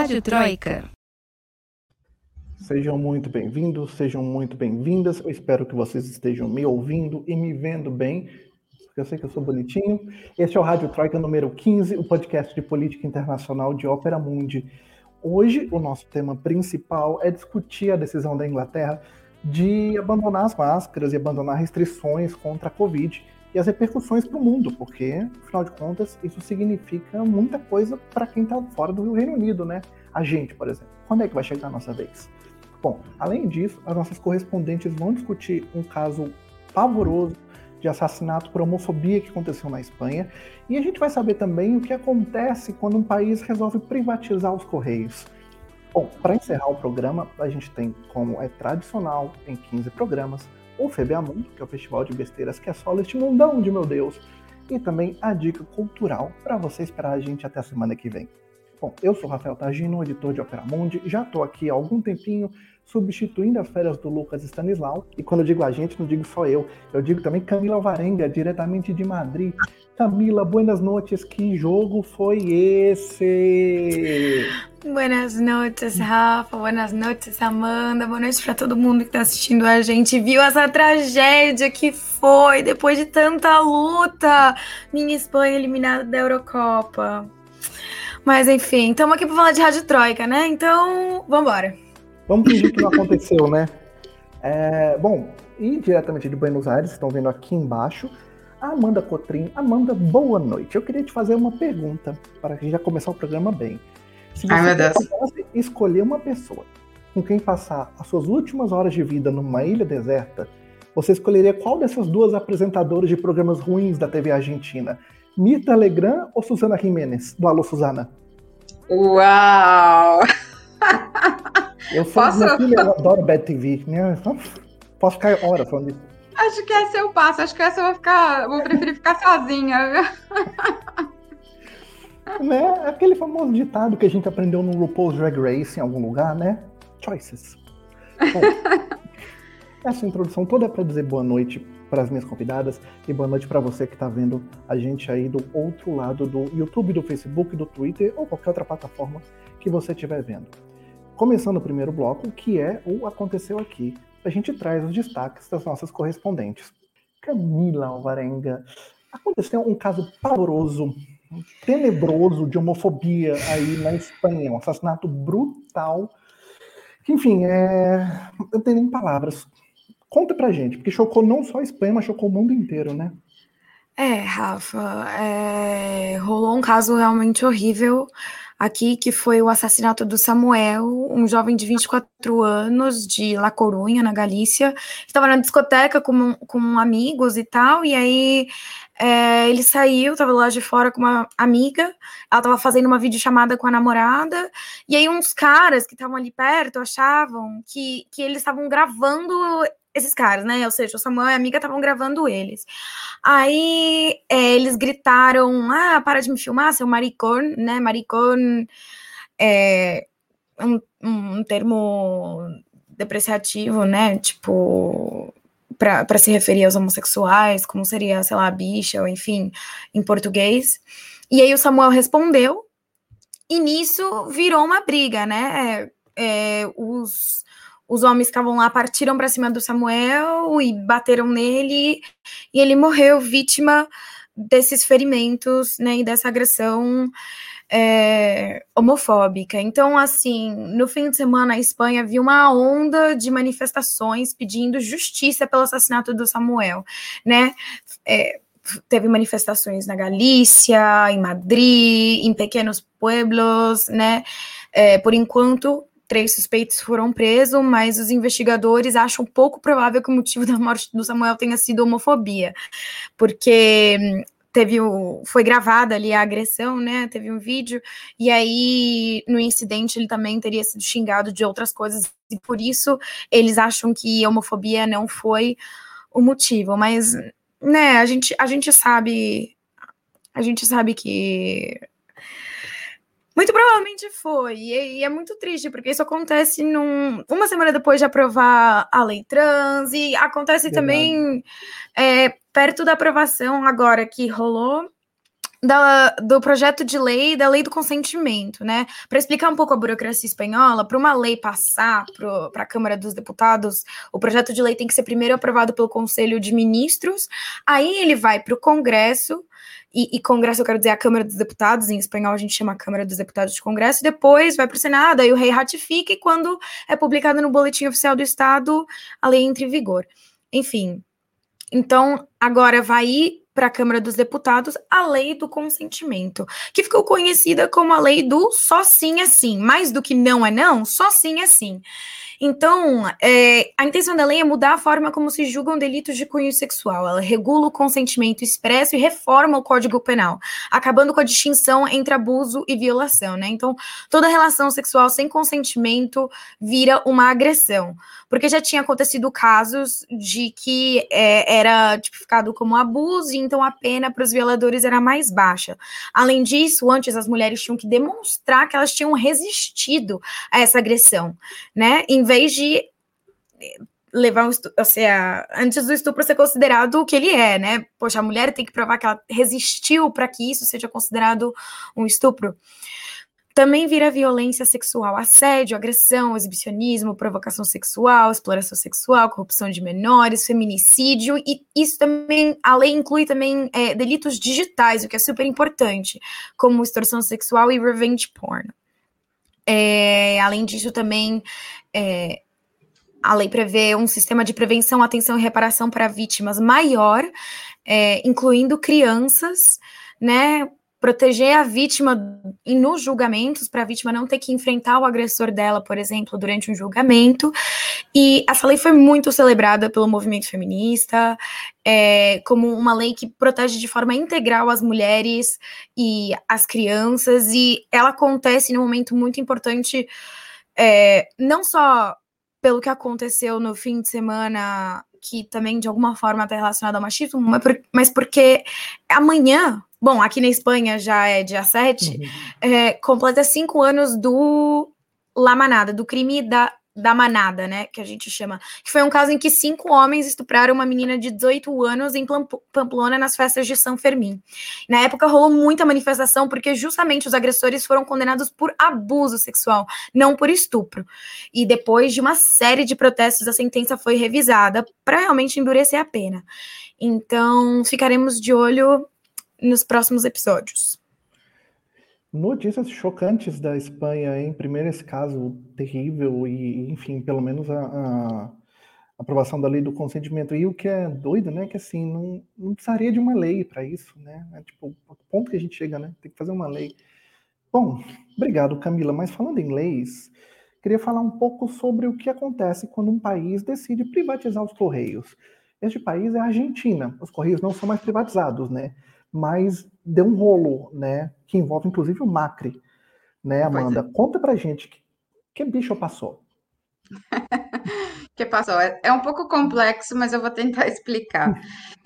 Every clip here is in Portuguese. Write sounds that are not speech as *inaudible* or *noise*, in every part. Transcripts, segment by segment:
Rádio Troika. Sejam muito bem-vindos, sejam muito bem-vindas. Eu espero que vocês estejam me ouvindo e me vendo bem, eu sei que eu sou bonitinho. Este é o Rádio Troika número 15, o podcast de política internacional de Ópera Mundi. Hoje, o nosso tema principal é discutir a decisão da Inglaterra de abandonar as máscaras e abandonar restrições contra a Covid e as repercussões para o mundo, porque, afinal de contas, isso significa muita coisa para quem está fora do Reino Unido, né? A gente, por exemplo. Quando é que vai chegar a nossa vez? Bom, além disso, as nossas correspondentes vão discutir um caso pavoroso de assassinato por homofobia que aconteceu na Espanha, e a gente vai saber também o que acontece quando um país resolve privatizar os correios. Bom, para encerrar o programa, a gente tem, como é tradicional em 15 programas, o FEBEAMUNDO, que é o festival de besteiras que é só este mundão de meu Deus, e também a dica cultural para você esperar a gente até a semana que vem. Bom, eu sou Rafael Tagino, editor de Opera Mundi, já estou aqui há algum tempinho substituindo as férias do Lucas Stanislau, e quando eu digo a gente, não digo só eu, eu digo também Camila Alvarenga, diretamente de Madrid. Camila, buenas noites, que jogo foi esse? Buenas noites, Rafa. Buenas noites, Amanda. Boa noite para todo mundo que está assistindo a gente. Viu essa tragédia que foi depois de tanta luta. Minha Espanha eliminada da Eurocopa. Mas enfim, estamos aqui para falar de Rádio Troika, né? Então, vamos embora. Vamos fingir que não aconteceu, né? É, bom, e diretamente de Buenos Aires, estão vendo aqui embaixo, a Amanda Cotrim. Amanda, boa noite. Eu queria te fazer uma pergunta para já começar o programa bem. Se você Ai, pudesse escolher uma pessoa com quem passar as suas últimas horas de vida numa ilha deserta, você escolheria qual dessas duas apresentadoras de programas ruins da TV Argentina? Mita Legrand ou Susana Jiménez, do Alô Susana? Uau! Eu sou Posso- minha filha, eu adoro Bad TV. Né? Posso ficar horas falando disso. Acho que essa eu passo, acho que essa eu vou ficar. Vou preferir ficar sozinha. Né? Aquele famoso ditado que a gente aprendeu no RuPaul's Drag Race em algum lugar, né? Choices. Bom, *laughs* essa introdução toda é para dizer boa noite para as minhas convidadas e boa noite para você que está vendo a gente aí do outro lado do YouTube, do Facebook, do Twitter ou qualquer outra plataforma que você estiver vendo. Começando o primeiro bloco, que é o Aconteceu Aqui, a gente traz os destaques das nossas correspondentes. Camila Alvarenga, aconteceu um caso pavoroso tenebroso de homofobia aí na Espanha, um assassinato brutal. Que, enfim, é... eu não tenho nem palavras. Conta pra gente, porque chocou não só a Espanha, mas chocou o mundo inteiro, né? É, Rafa, é, rolou um caso realmente horrível aqui, que foi o assassinato do Samuel, um jovem de 24 anos, de La Corunha, na Galícia, estava na discoteca com, com amigos e tal, e aí é, ele saiu, estava lá de fora com uma amiga, ela estava fazendo uma videochamada com a namorada, e aí uns caras que estavam ali perto achavam que, que eles estavam gravando esses caras, né? Ou seja, o Samuel e a amiga estavam gravando eles. Aí é, eles gritaram: Ah, para de me filmar, seu maricón, né? Maricón é um, um termo depreciativo, né? Tipo, para se referir aos homossexuais, como seria, sei lá, bicha, ou enfim, em português. E aí o Samuel respondeu, e nisso virou uma briga, né? É, os os homens que estavam lá partiram para cima do Samuel e bateram nele, e ele morreu vítima desses ferimentos, né, e dessa agressão é, homofóbica. Então, assim, no fim de semana, a Espanha viu uma onda de manifestações pedindo justiça pelo assassinato do Samuel, né? É, teve manifestações na Galícia, em Madrid, em pequenos pueblos, né? É, por enquanto, três suspeitos foram presos, mas os investigadores acham pouco provável que o motivo da morte do Samuel tenha sido homofobia, porque teve o, foi gravada ali a agressão, né? Teve um vídeo, e aí no incidente ele também teria sido xingado de outras coisas, e por isso eles acham que homofobia não foi o motivo, mas né, a gente, a gente sabe, a gente sabe que muito provavelmente foi, e, é muito triste, porque isso acontece num, uma semana depois de aprovar a lei trans, e acontece Verdade. também é, perto da aprovação agora que rolou da, do projeto de lei da lei do consentimento, né? Para explicar um pouco a burocracia espanhola, para uma lei passar para a Câmara dos Deputados, o projeto de lei tem que ser primeiro aprovado pelo Conselho de Ministros, aí ele vai para o Congresso, e, e, Congresso eu quero dizer a Câmara dos Deputados, em espanhol a gente chama a Câmara dos Deputados de Congresso, depois vai para o Senado, aí o rei ratifica, e quando é publicado no Boletim Oficial do Estado, a lei entra em vigor. Enfim, então agora vai para a Câmara dos Deputados a lei do consentimento, que ficou conhecida como a lei do só sim é sim, mais do que não é não, só sim é sim. Então, é, a intenção da lei é mudar a forma como se julgam delitos de cunho sexual. Ela regula o consentimento expresso e reforma o Código Penal, acabando com a distinção entre abuso e violação, né? Então, toda relação sexual sem consentimento vira uma agressão, porque já tinha acontecido casos de que é, era tipificado como abuso, e então a pena para os violadores era mais baixa. Além disso, antes as mulheres tinham que demonstrar que elas tinham resistido a essa agressão, né? Em vez de levar um estupro, ou seja, antes do estupro ser considerado o que ele é, né? Poxa, a mulher tem que provar que ela resistiu para que isso seja considerado um estupro. Também vira violência sexual, assédio, agressão, exibicionismo, provocação sexual, exploração sexual, corrupção de menores, feminicídio, e isso também, a lei inclui também é, delitos digitais, o que é super importante, como extorsão sexual e revenge porn. É, além disso, também é, a lei prevê um sistema de prevenção, atenção e reparação para vítimas maior, é, incluindo crianças, né? Proteger a vítima nos julgamentos, para a vítima não ter que enfrentar o agressor dela, por exemplo, durante um julgamento. E essa lei foi muito celebrada pelo movimento feminista, é, como uma lei que protege de forma integral as mulheres e as crianças, e ela acontece num momento muito importante, é, não só pelo que aconteceu no fim de semana, que também de alguma forma está relacionado ao machismo, mas porque amanhã, bom, aqui na Espanha já é dia 7, uhum. é, completa cinco anos do La Manada, do crime da da manada, né, que a gente chama, que foi um caso em que cinco homens estupraram uma menina de 18 anos em Pamplona nas festas de São Fermim. Na época rolou muita manifestação porque justamente os agressores foram condenados por abuso sexual, não por estupro. E depois de uma série de protestos, a sentença foi revisada para realmente endurecer a pena. Então, ficaremos de olho nos próximos episódios. Notícias chocantes da Espanha, em primeiro esse caso terrível e, enfim, pelo menos a, a, aprovação da lei do consentimento. E o que é doido, né, que assim, não, não precisaria de uma lei para isso, né? É, tipo, o ponto que a gente chega, né? Tem que fazer uma lei. Bom, obrigado, Camila. Mas falando em leis, queria falar um pouco sobre o que acontece quando um país decide privatizar os correios. Este país é a Argentina. Os correios não são mais privatizados, né? mas deu um rolo, né? Que envolve inclusive o Macri, né, Amanda? É. Conta pra gente que, que bicho passou. *laughs* que passou? É, é um pouco complexo, mas eu vou tentar explicar.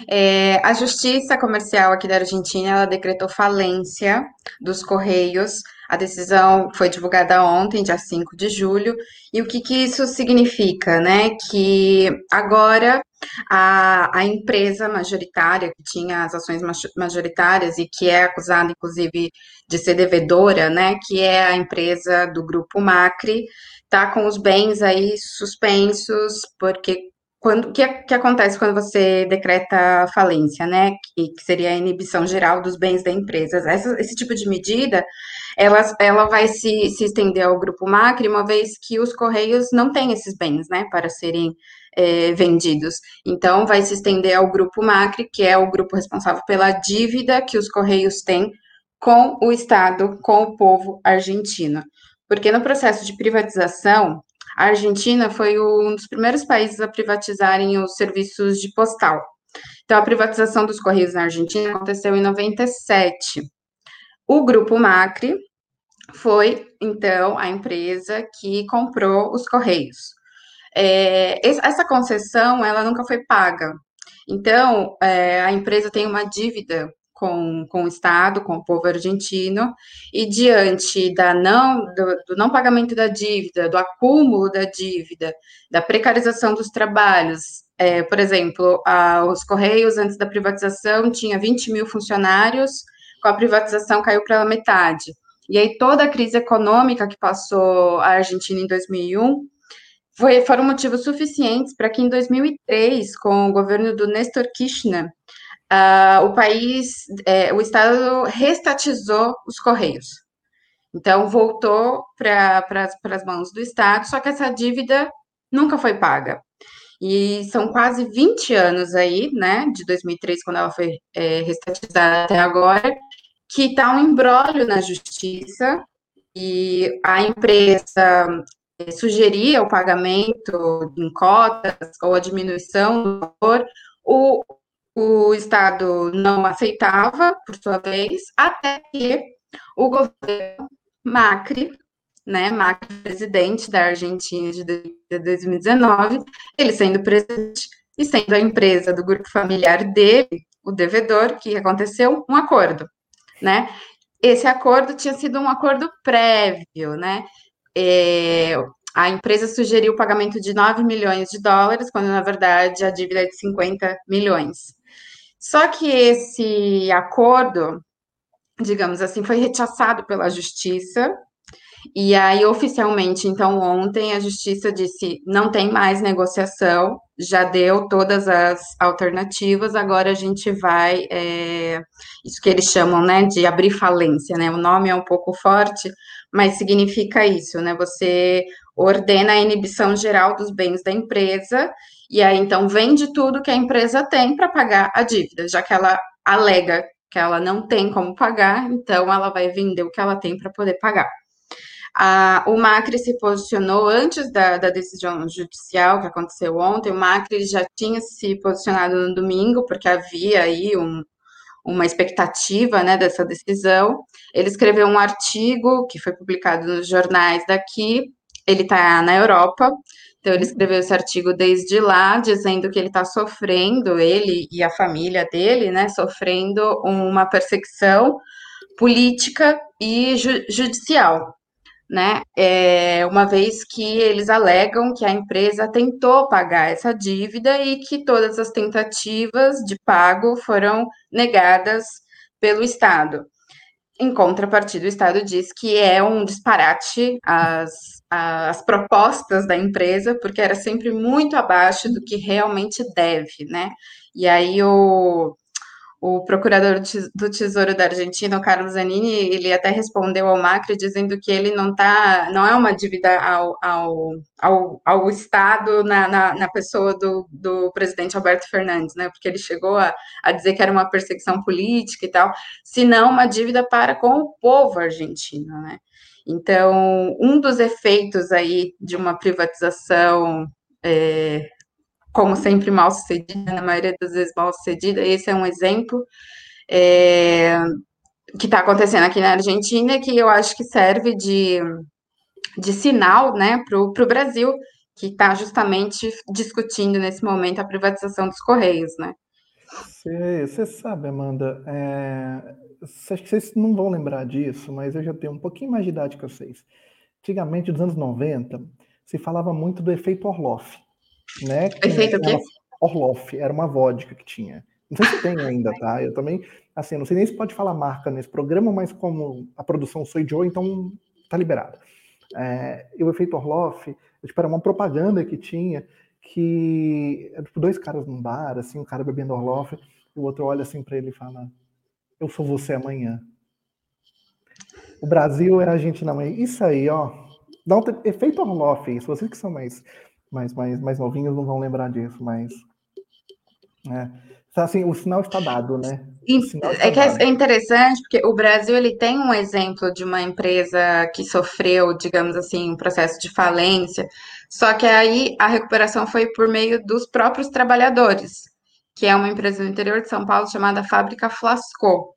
É, a Justiça Comercial aqui da Argentina ela decretou falência dos Correios. A decisão foi divulgada ontem, dia 5 de julho. E o que, que isso significa, né? Que agora a, a empresa majoritária, que tinha as ações majoritárias e que é acusada, inclusive, de ser devedora, né, que é a empresa do grupo Macri, está com os bens aí suspensos, porque quando, o que, que, acontece quando você decreta falência, né? Que, que, seria a inibição geral dos bens da empresa. Essa, esse tipo de medida, ela, ela vai se, se estender ao grupo Macri, uma vez que os Correios não têm esses bens, né? Para serem é, vendidos. Então, vai se estender ao grupo Macri, que é o grupo responsável pela dívida que os Correios têm com o Estado, com o povo argentino. Porque no processo de privatização, a Argentina foi um dos primeiros países a privatizarem os serviços de postal. Então, a privatização dos Correios na Argentina aconteceu em 97. O grupo Macri foi, então, a empresa que comprou os Correios. É, essa concessão, ela nunca foi paga. Então, é, a empresa tem uma dívida com, com o Estado, com o povo argentino, e diante da não, do, do, não pagamento da dívida, do acúmulo da dívida, da precarização dos trabalhos, é, por exemplo, a, os Correios, antes da privatização, tinha 20 mil funcionários, com a privatização caiu pela metade. E aí toda a crise econômica que passou a Argentina em 2001 foi, foram motivos suficientes para que em 2003, com o governo do Néstor Kirchner, uh, o país, é, o Estado restatizou os Correios. Então, voltou para as mãos do Estado, só que essa dívida nunca foi paga. E são quase 20 anos aí, né, de 2003, quando ela foi é, restatizada até agora, que está um embrólio na justiça e a empresa sugeria o pagamento em cotas ou a diminuição do valor, o, o Estado não aceitava, por sua vez, até que o governo Macri né, Macri, presidente da Argentina de 2019, ele sendo presidente e sendo a empresa do grupo familiar dele, o devedor, que aconteceu um acordo, né? Esse acordo tinha sido um acordo prévio, né? É, a empresa sugeriu o pagamento de 9 milhões de dólares, quando na verdade a dívida é de 50 milhões. Só que esse acordo, digamos assim, foi rechaçado pela justiça e aí, oficialmente, então, ontem a justiça disse: não tem mais negociação, já deu todas as alternativas, agora a gente vai, é, isso que eles chamam, né, de abrir falência, né? O nome é um pouco forte, mas significa isso, né? Você ordena a inibição geral dos bens da empresa, e aí então vende tudo que a empresa tem para pagar a dívida, já que ela alega que ela não tem como pagar, então ela vai vender o que ela tem para poder pagar. A, o Macri se posicionou antes da, da, decisão judicial que aconteceu ontem. O Macri já tinha se posicionado no domingo, porque havia aí um, uma expectativa né, dessa decisão. Ele escreveu um artigo que foi publicado nos jornais daqui. Ele está na Europa, então ele escreveu esse artigo desde lá, dizendo que ele está sofrendo, ele e a família dele, né, sofrendo uma perseguição política e ju judicial né? É, uma vez que eles alegam que a empresa tentou pagar essa dívida e que todas as tentativas de pago foram negadas pelo Estado. Em contrapartida, o Estado diz que é um disparate as, as propostas da empresa, porque era sempre muito abaixo do que realmente deve, né? E aí o, o procurador do Tesouro da Argentina, o Carlos Zanini, ele até respondeu ao Macri dizendo que ele não tá, não é uma dívida ao, ao, ao, ao Estado na, na, na, pessoa do, do presidente Alberto Fernandes, né? Porque ele chegou a, a dizer que era uma perseguição política e tal, senão uma dívida para com o povo argentino, né? Então, um dos efeitos aí de uma privatização é, como sempre, mal sucedida, na maioria das vezes mal sucedida. Esse é um exemplo é, que está acontecendo aqui na Argentina, que eu acho que serve de, de sinal né, para o Brasil, que está justamente discutindo nesse momento a privatização dos Correios. Né? Você sabe, Amanda, é, acho que vocês não vão lembrar disso, mas eu já tenho um pouquinho mais de idade que vocês. Antigamente, nos anos 90, se falava muito do efeito Orloff né? Efeito o quê? Orloff, era uma vodka que tinha. Não sei se tem ainda, tá? Eu também, assim, não sei nem se pode falar marca nesse programa, mas como a produção sou Joe, então tá liberado. É, e o efeito Orloff, tipo, era uma propaganda que tinha que tipo, dois caras num bar, assim, um cara bebendo Orloff, e o outro olha assim para ele e fala: Eu sou você amanhã. O Brasil é a Argentina amanhã. Isso aí, ó. Dá um efeito Orloff, isso. Vocês que são mais mais, mais, mais novinhos não vão lembrar disso, mas. É. Assim, o sinal está dado, né? Está é que é dado. é interessante, porque o Brasil ele tem um exemplo de uma empresa que sofreu, digamos assim, um processo de falência, só que aí a recuperação foi por meio dos próprios trabalhadores, que é uma empresa no interior de São Paulo chamada Fábrica Flasco.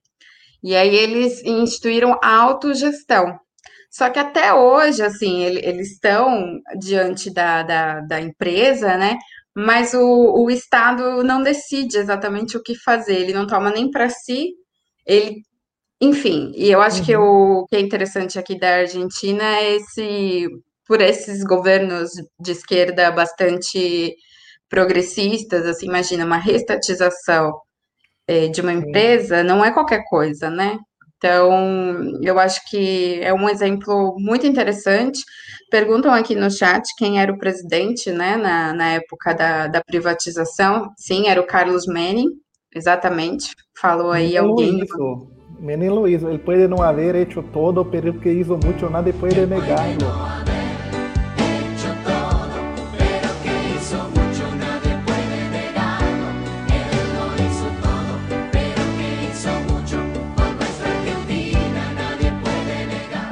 E aí eles instituíram a autogestão. Só que até hoje, assim, ele, eles estão diante da, da, da, empresa, né? Mas o, o Estado não decide exatamente o que fazer, ele não toma nem para si, ele. Enfim, e eu acho uhum. que o que é interessante aqui da Argentina é esse, por esses governos de esquerda bastante progressistas, assim, imagina, uma restatização é, de uma empresa não é qualquer coisa, né? Então, eu acho que é um exemplo muito interessante. Perguntam aqui no chat quem era o presidente, né, na, na época da, da privatização. Sim, era o Carlos Menem, exatamente. Falou aí Menem alguém. Luizo. Menem Luiz, ele pode não haver hecho todo, pero que hizo mucho, nada puede negarlo.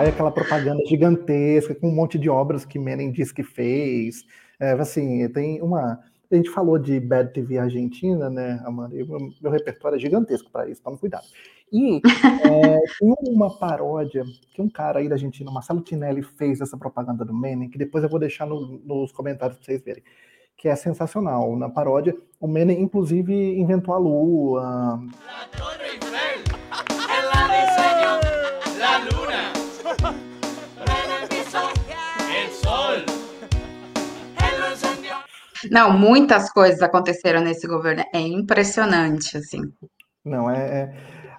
Aí aquela propaganda gigantesca com um monte de obras que Menem diz que fez. É, assim, tem uma. A gente falou de Bad TV Argentina, né, Amanda? O meu repertório é gigantesco para isso, tome cuidado. E *laughs* é, tem uma paródia que um cara aí da Argentina, Marcelo Tinelli, fez essa propaganda do Menem, que depois eu vou deixar no, nos comentários para vocês verem, que é sensacional. Na paródia, o Menem, inclusive, inventou a lua. Não, muitas coisas aconteceram nesse governo. É impressionante, assim. Não, é, é.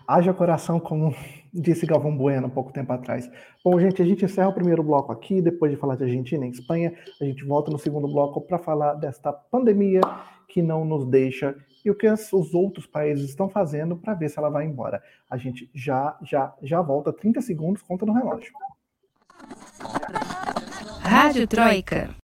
Haja coração, como *laughs* disse Galvão Bueno um pouco tempo atrás. Bom, gente, a gente encerra o primeiro bloco aqui, depois de falar de Argentina e Espanha, a gente volta no segundo bloco para falar desta pandemia que não nos deixa e o que os outros países estão fazendo para ver se ela vai embora. A gente já, já, já volta, 30 segundos, conta no relógio. Rádio Troika.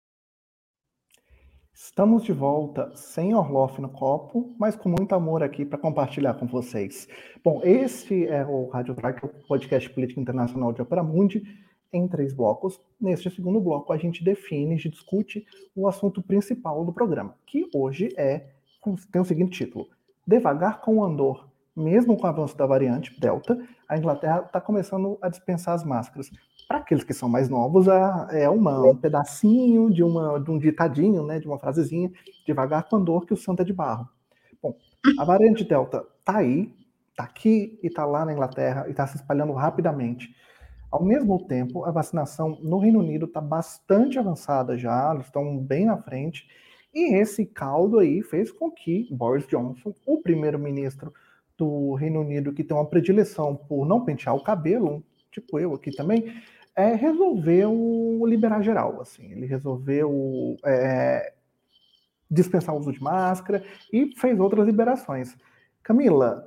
Estamos de volta sem Orloff no copo, mas com muito amor aqui para compartilhar com vocês. Bom, esse é o Rádio Track, o podcast política internacional de Opera Mundi, em três blocos. Neste segundo bloco, a gente define e discute o assunto principal do programa, que hoje é tem o seguinte título: Devagar com o andor. Mesmo com o avanço da variante Delta, a Inglaterra está começando a dispensar as máscaras. Para aqueles que são mais novos, é uma, um pedacinho de, uma, de um ditadinho, né, de uma frasezinha, devagar com andor que o santo é de barro. Bom, a variante Delta tá aí, tá aqui e tá lá na Inglaterra e está se espalhando rapidamente. Ao mesmo tempo, a vacinação no Reino Unido está bastante avançada já, eles estão bem na frente. E esse caldo aí fez com que Boris Johnson, o primeiro-ministro do Reino Unido, que tem uma predileção por não pentear o cabelo, tipo eu aqui também, é, resolveu liberar geral. Assim, ele resolveu é, dispensar o uso de máscara e fez outras liberações. Camila,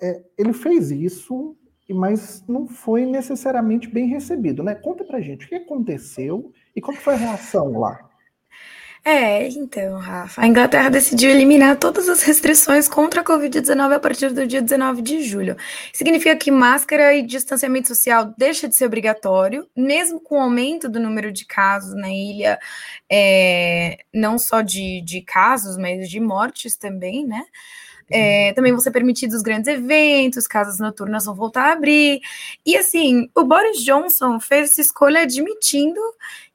é, ele fez isso, mas não foi necessariamente bem recebido, né? Conta pra gente o que aconteceu e qual foi a reação lá. É, então, Rafa, a Inglaterra decidiu eliminar todas as restrições contra a Covid-19 a partir do dia 19 de julho. Significa que máscara e distanciamento social deixa de ser obrigatório, mesmo com o aumento do número de casos na ilha, é, não só de, de casos, mas de mortes também, né? É, também vão ser permitidos grandes eventos, casas noturnas vão voltar a abrir. E assim, o Boris Johnson fez essa escolha admitindo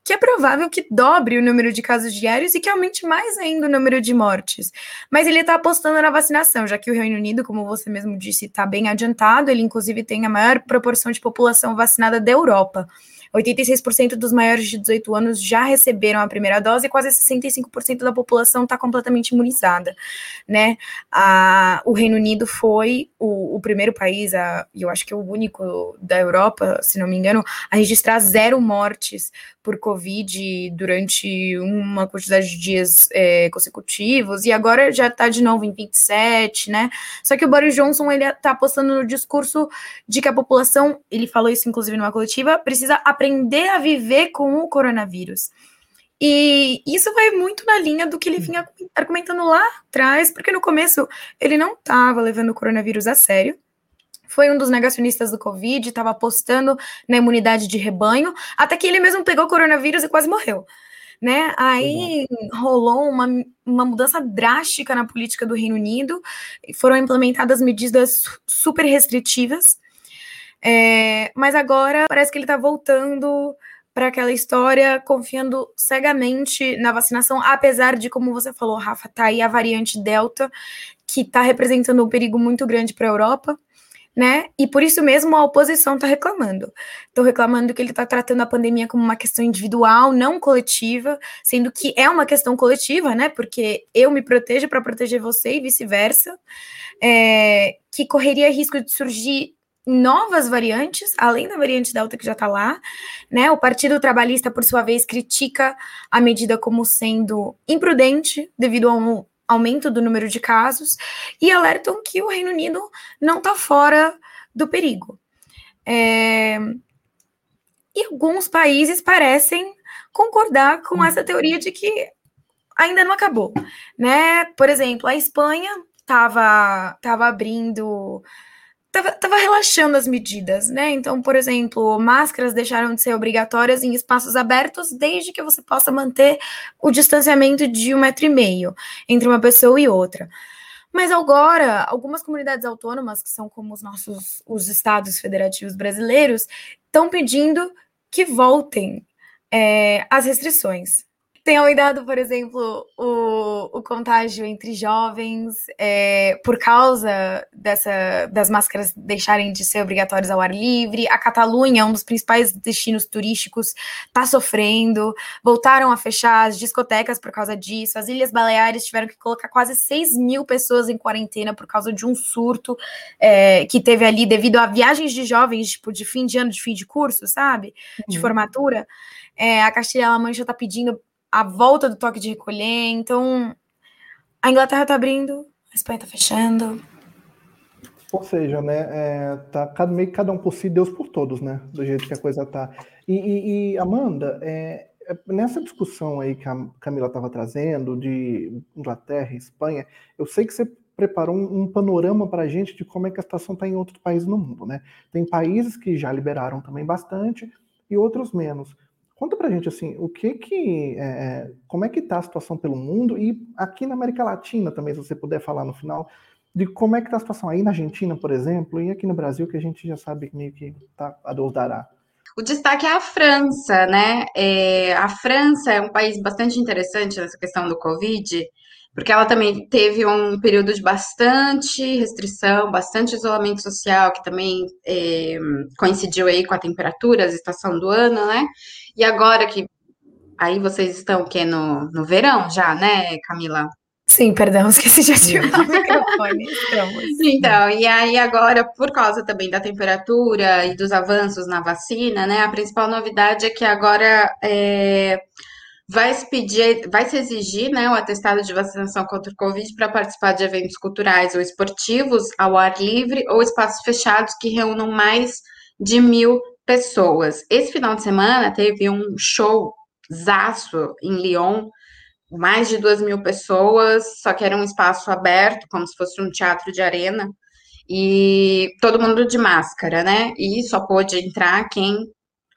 que é provável que dobre o número de casos diários e que aumente mais ainda o número de mortes. Mas ele está apostando na vacinação, já que o Reino Unido, como você mesmo disse, está bem adiantado, ele inclusive tem a maior proporção de população vacinada da Europa. 86% dos maiores de 18 anos já receberam a primeira dose e quase 65% da população está completamente imunizada, né? A, o Reino Unido foi o, o primeiro país, a, eu acho que é o único da Europa, se não me engano, a registrar zero mortes por Covid durante uma quantidade de dias é, consecutivos, e agora já está de novo em 27, né? Só que o Boris Johnson, ele está apostando no discurso de que a população, ele falou isso inclusive numa coletiva, precisa aprender a viver com o coronavírus. E isso vai muito na linha do que ele vinha argumentando lá atrás, porque no começo ele não estava levando o coronavírus a sério, foi um dos negacionistas do Covid, estava apostando na imunidade de rebanho, até que ele mesmo pegou coronavírus e quase morreu. Né? Aí rolou uma, uma mudança drástica na política do Reino Unido, foram implementadas medidas super restritivas, é, mas agora parece que ele está voltando para aquela história, confiando cegamente na vacinação, apesar de, como você falou, Rafa, tá aí a variante Delta, que está representando um perigo muito grande para a Europa né? E por isso mesmo a oposição está reclamando. Estou reclamando que ele está tratando a pandemia como uma questão individual, não coletiva, sendo que é uma questão coletiva, né? Porque eu me protejo para proteger você e vice-versa, é, que correria risco de surgir novas variantes, além da variante Delta que já está lá, né? O Partido Trabalhista, por sua vez, critica a medida como sendo imprudente devido a um aumento do número de casos e alertam que o Reino Unido não está fora do perigo. É... E alguns países parecem concordar com essa teoria de que ainda não acabou, né? Por exemplo, a Espanha estava tava abrindo tava, tava relaxando as medidas, né? Então, por exemplo, máscaras deixaram de ser obrigatórias em espaços abertos desde que você possa manter o distanciamento de um metro e meio entre uma pessoa e outra. Mas agora, algumas comunidades autônomas, que são como os nossos os estados federativos brasileiros, estão pedindo que voltem é, as restrições tem aumentado, por exemplo, o, o contágio entre jovens é, por causa dessa, das máscaras deixarem de ser obrigatórias ao ar livre. A Catalunha, um dos principais destinos turísticos, está sofrendo. Voltaram a fechar as discotecas por causa disso. As Ilhas Baleares tiveram que colocar quase 6 mil pessoas em quarentena por causa de um surto é, que teve ali devido a viagens de jovens, tipo, de fim de ano, de fim de curso, sabe? De uhum. formatura. É, a Castilha-La Mancha está pedindo a volta do toque de recolher. Então, a Inglaterra está abrindo, a Espanha está fechando. Ou seja, né, é, tá cada, meio que cada um por si, Deus por todos, né, do jeito que a coisa tá. E, e, e Amanda, é, é nessa discussão aí que a Camila estava trazendo de Inglaterra e Espanha, eu sei que você preparou um, um panorama para a gente de como é que a situação está em outros países no mundo, né? Tem países que já liberaram também bastante e outros menos. Conta pra gente assim, o que que, é, como é que tá a situação pelo mundo e aqui na América Latina também, se você puder falar no final, de como é que tá a situação aí na Argentina, por exemplo, e aqui no Brasil, que a gente já sabe meio que tá a Deus dará. O destaque é a França, né? É, a França é um país bastante interessante nessa questão do Covid, porque ela também teve um período de bastante restrição, bastante isolamento social, que também é, coincidiu aí com a temperatura, a estação do ano, né? E agora que aí vocês estão o quê? No, no verão já, né, Camila? Sim, perdão, *laughs* esqueci de *laughs* ativar o microfone. Estamos. Então, e aí agora, por causa também da temperatura e dos avanços na vacina, né, a principal novidade é que agora é, vai se pedir, vai se exigir, né, o atestado de vacinação contra o Covid para participar de eventos culturais ou esportivos ao ar livre ou espaços fechados que reúnam mais de mil pessoas. Esse final de semana teve um show zaço em Lyon, mais de duas mil pessoas, só que era um espaço aberto, como se fosse um teatro de arena, e todo mundo de máscara, né? E só pôde entrar quem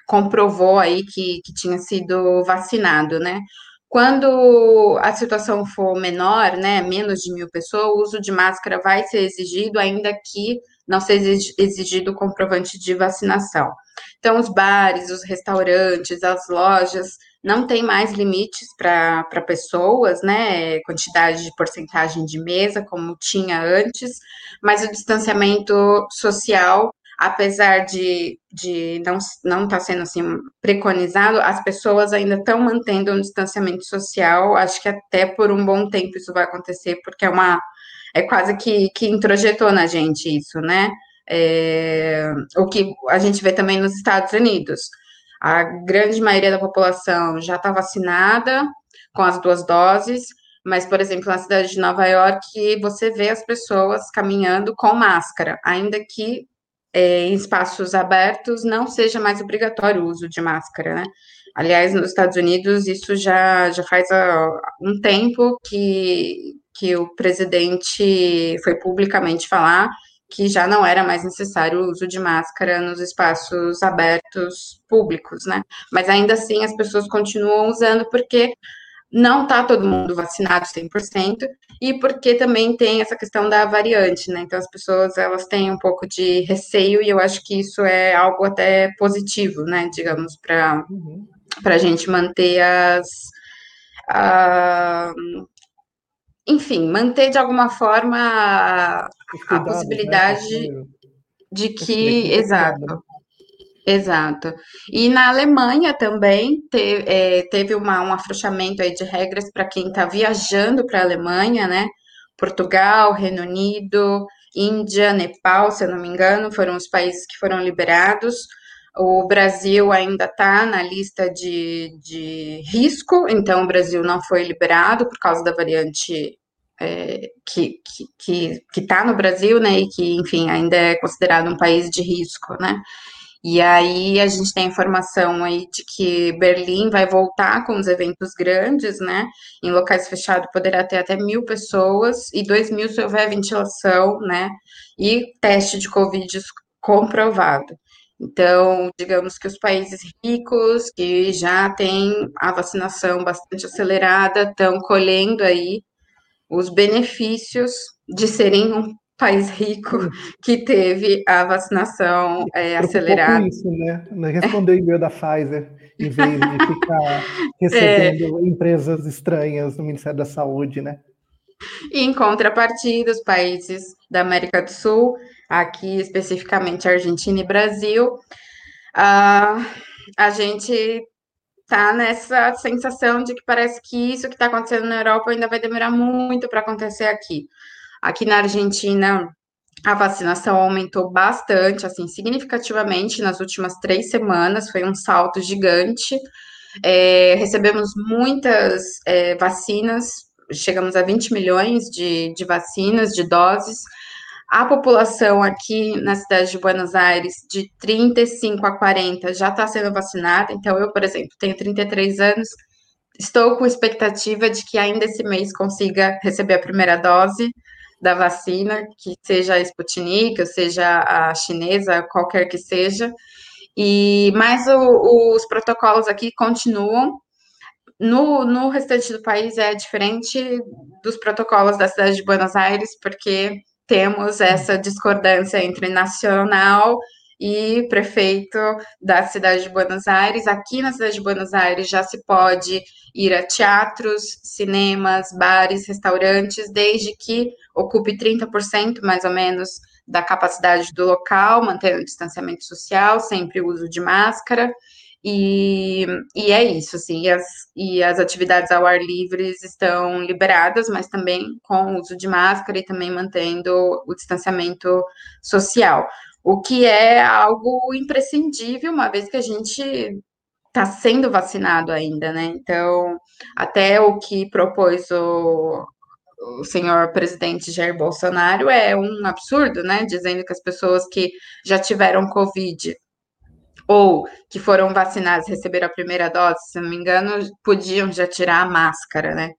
comprovou aí que, que tinha sido vacinado, né? Quando a situação for menor, né, menos de mil pessoas, o uso de máscara vai ser exigido, ainda que não seja exigido comprovante de vacinação. Então, os bares, os restaurantes, as lojas não tem mais limites para pessoas, né? Quantidade de porcentagem de mesa, como tinha antes, mas o distanciamento social, apesar de, de não estar não tá sendo assim preconizado, as pessoas ainda estão mantendo um distanciamento social. Acho que até por um bom tempo isso vai acontecer, porque é uma. É quase que, que introjetou na gente isso, né? É, o que a gente vê também nos Estados Unidos. A grande maioria da população já está vacinada com as duas doses, mas, por exemplo, na cidade de Nova York, você vê as pessoas caminhando com máscara, ainda que é, em espaços abertos não seja mais obrigatório o uso de máscara, né? Aliás, nos Estados Unidos, isso já, já faz uh, um tempo que, que o presidente foi publicamente falar que já não era mais necessário o uso de máscara nos espaços abertos públicos, né? Mas ainda assim as pessoas continuam usando porque não está todo mundo vacinado 100%, e porque também tem essa questão da variante, né? Então, as pessoas, elas têm um pouco de receio, e eu acho que isso é algo até positivo, né? Digamos, para Uhum. a gente manter as... a- enfim, manter de alguma forma a, a né, possibilidade com- de que... com- Exato. Exato. E na Alemanha também é, teve uma, um afrouxamento aí de regras para quem está viajando para a Alemanha, né? Portugal, Reino Unido, Índia, Nepal, se eu não me engano, foram os países que foram liberados. O Brasil ainda está na lista de, de risco, então o Brasil não foi liberado por causa da variante é, que que que está no Brasil, né? E que, enfim, ainda é considerado um país de risco, né? E aí a gente tem informação aí de que Berlim vai voltar com os eventos grandes, né? Em locais fechados poderá ter até mil pessoas e dois mil se houver ventilação, né? E teste de Covid comprovado. Então, digamos que os países ricos, que já têm a vacinação bastante acelerada, estão colhendo aí os benefícios de serem um país rico *laughs* que teve a vacinação é, acelerada. isso, né? Respondeu o e-mail da Pfizer, em vez de ficar recebendo empresas estranhas no Ministério da Saúde, né? E em contrapartida, os países da América do Sul, aqui especificamente Argentina e Brasil, ah, a gente tá nessa sensação de que parece que isso que está acontecendo na Europa ainda vai demorar muito para acontecer aqui. Aqui na Argentina, a vacinação aumentou bastante, assim, significativamente nas últimas três semanas, foi um salto gigante. É, recebemos muitas é, vacinas, chegamos a 20 milhões de, de vacinas, de doses. A população aqui na cidade de Buenos Aires, de 35 a 40, já está sendo vacinada. Então, eu, por exemplo, tenho 33 anos, estou com expectativa de que ainda esse mês consiga receber a primeira dose da vacina, que seja a Sputnik, ou seja a chinesa, qualquer que seja. E mas o, os protocolos aqui continuam. No, no restante do país é diferente dos protocolos da cidade de Buenos Aires, porque temos essa discordância entre nacional e prefeito da cidade de Buenos Aires. Aqui na cidade de Buenos Aires já se pode ir a teatros, cinemas, bares, restaurantes, desde que ocupe 30% mais ou menos da capacidade do local, mantendo o distanciamento social, sempre o uso de máscara. E, e é isso, assim, e as, e as atividades ao ar livre estão liberadas, mas também com o uso de máscara e também mantendo o distanciamento social, o que é algo imprescindível, uma vez que a gente está sendo vacinado ainda, né? Então, até o que propôs o, o senhor presidente Jair Bolsonaro é um absurdo, né? Dizendo que as pessoas que já tiveram Covid ou que foram vacinadas, receberam a primeira dose, se não me engano, podiam já tirar a máscara, né?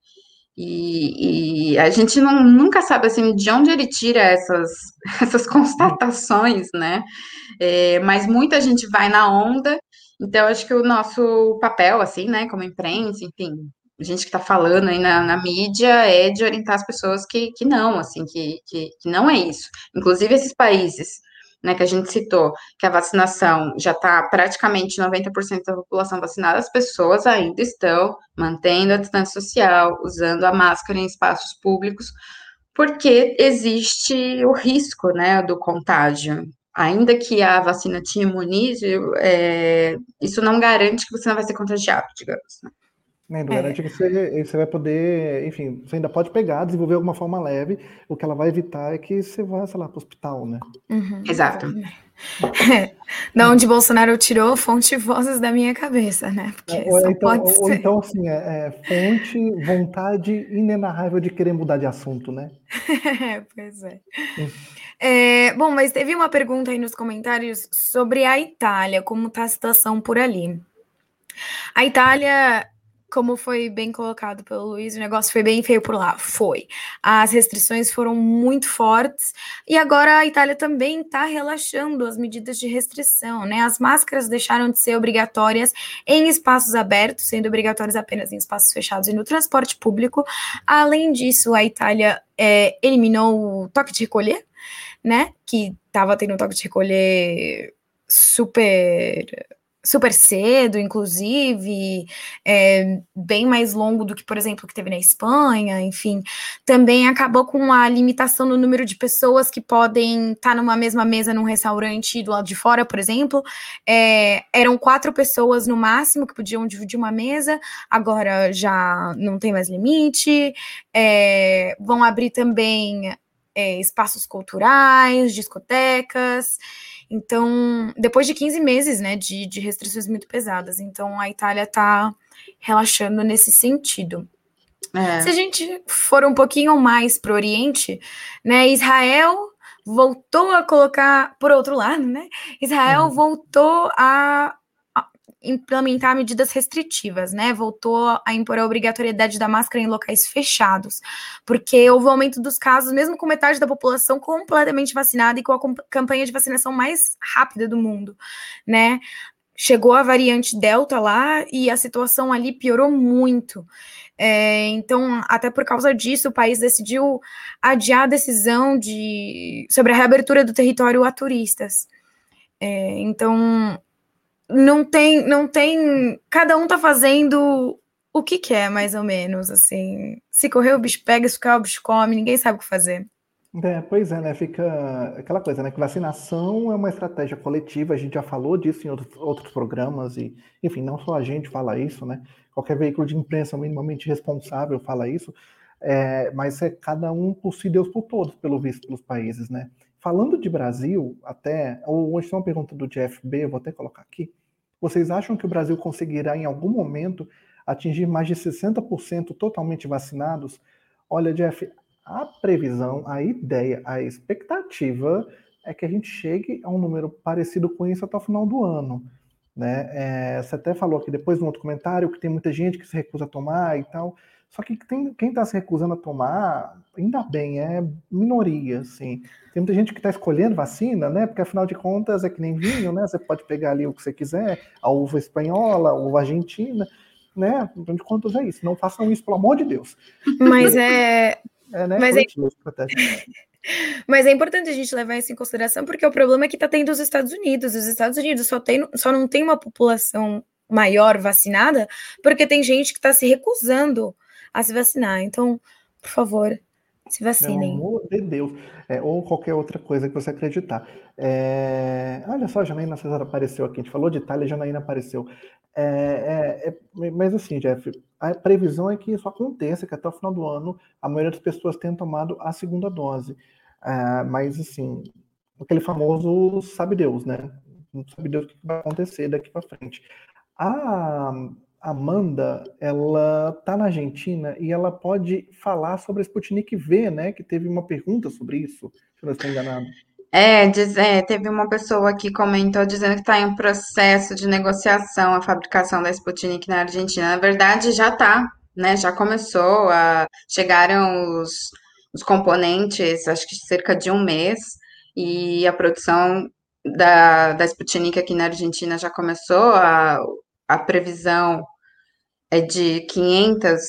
E, e a gente não, nunca sabe assim de onde ele tira essas, *laughs* essas constatações, né? É, mas muita gente vai na onda, então acho que o nosso papel, assim, né, como imprensa, enfim, gente que está falando aí na, na, mídia é de orientar as pessoas que, que não, assim, que, que, que não é isso. Inclusive esses países né, que a gente citou, que a vacinação já está praticamente 90% da população vacinada, as pessoas ainda estão mantendo a distância social, usando a máscara em espaços públicos, porque existe o risco, né, do contágio. Ainda que a vacina te imunize, é, isso não garante que você não vai ser contagiado, digamos. Né? Não garante que você, você vai poder, enfim, você ainda pode pegar, desenvolver alguma forma leve. O que ela vai evitar é que você vá, sei lá, para o hospital, né? Uhum, Exato. *laughs* da onde Bolsonaro tirou fonte vozes da minha cabeça, né? Porque ou, então, ou, ou então, assim, é, é, fonte, vontade inenarrável de querer mudar de assunto, né? *laughs* pois é. é. Bom, mas teve uma pergunta aí nos comentários sobre a Itália, como está a situação por ali. A Itália como foi bem colocado pelo Luiz, o negócio foi bem feio por lá. Foi. As restrições foram muito fortes e agora a Itália também está relaxando as medidas de restrição, né? As máscaras deixaram de ser obrigatórias em espaços abertos, sendo obrigatórias apenas em espaços fechados e no transporte público. Além disso, a Itália é, eliminou o toque de recolher, né? Que estava tendo um toque de recolher super super cedo, inclusive, é, bem mais longo do que, por exemplo, que teve na Espanha, enfim, também acabou com a limitação no número de pessoas que podem estar tá numa mesma mesa num restaurante do lado de fora, por exemplo. É, eram quatro pessoas no máximo que podiam dividir uma mesa, agora já não tem mais limite. É, vão abrir também é, espaços culturais, discotecas. Então, depois de 15 meses, né, de, de restrições muito pesadas, então a Itália está relaxando nesse sentido. É. Se a gente for um pouquinho mais para o Oriente, né, Israel voltou a colocar, por outro lado, né, Israel uhum. voltou a implementar medidas restritivas, né? Voltou a impor a obrigatoriedade da máscara em locais fechados, porque houve um aumento dos casos, mesmo com metade da população completamente vacinada e com a campanha de vacinação mais rápida do mundo, né? Chegou a variante Delta lá e a situação ali piorou muito. É, então, até por causa disso, o país decidiu adiar a decisão de, sobre a reabertura do território a turistas. É, então, não tem, não tem. Cada um tá fazendo o que quer, mais ou menos, assim. Se correr, o bicho pega, se ficar, o bicho come, ninguém sabe o que fazer. É, pois é, né? Fica aquela coisa, né? Que vacinação é uma estratégia coletiva, a gente já falou disso em outros, outros programas, e, enfim, não só a gente fala isso, né? Qualquer veículo de imprensa minimamente responsável fala isso, é, mas é cada um por si, Deus por todos, pelo visto, pelos países, né? Falando de Brasil, até, hoje tem uma pergunta do Jeff B, vou até colocar aqui. Vocês acham que o Brasil conseguirá, em algum momento, atingir mais de 60% totalmente vacinados? Olha, Jeff, a previsão, a ideia, a expectativa é que a gente chegue a um número parecido com isso até o final do ano. Né? É, você até falou aqui depois no outro comentário que tem muita gente que se recusa a tomar e tal. Só que tem, quem está se recusando a tomar, ainda bem, é minoria, assim. Tem muita gente que está escolhendo vacina, né? Porque afinal de contas é que nem vinho, né? Você pode pegar ali o que você quiser, a uva espanhola, a uva argentina, né? Afinal de contas é isso. Não façam isso, pelo amor de Deus. Mas é. *laughs* é né? Mas é... *laughs* Mas é importante a gente levar isso em consideração, porque o problema é que está tendo os Estados Unidos. Os Estados Unidos só, tem, só não tem uma população maior vacinada, porque tem gente que está se recusando a se vacinar. Então, por favor, se vacinem. Pelo amor de Deus. É, ou qualquer outra coisa que você acreditar. É... Olha só, a Janaína Cesar apareceu aqui. A gente falou de Itália, a Janaína apareceu. É, é, é, mas assim, Jeff, a previsão é que isso aconteça, que até o final do ano a maioria das pessoas tenha tomado a segunda dose. É, mas assim, aquele famoso sabe Deus, né? Não sabe Deus o que vai acontecer daqui para frente. A, Amanda, ela tá na Argentina e ela pode falar sobre a Sputnik V, né? Que teve uma pergunta sobre isso, se eu não estou enganado. É, diz, é, teve uma pessoa que comentou dizendo que está em processo de negociação a fabricação da Sputnik na Argentina. Na verdade, já está, né? Já começou, a, chegaram os, os componentes, acho que cerca de um mês, e a produção da, da Sputnik aqui na Argentina já começou, a, a previsão é de 500,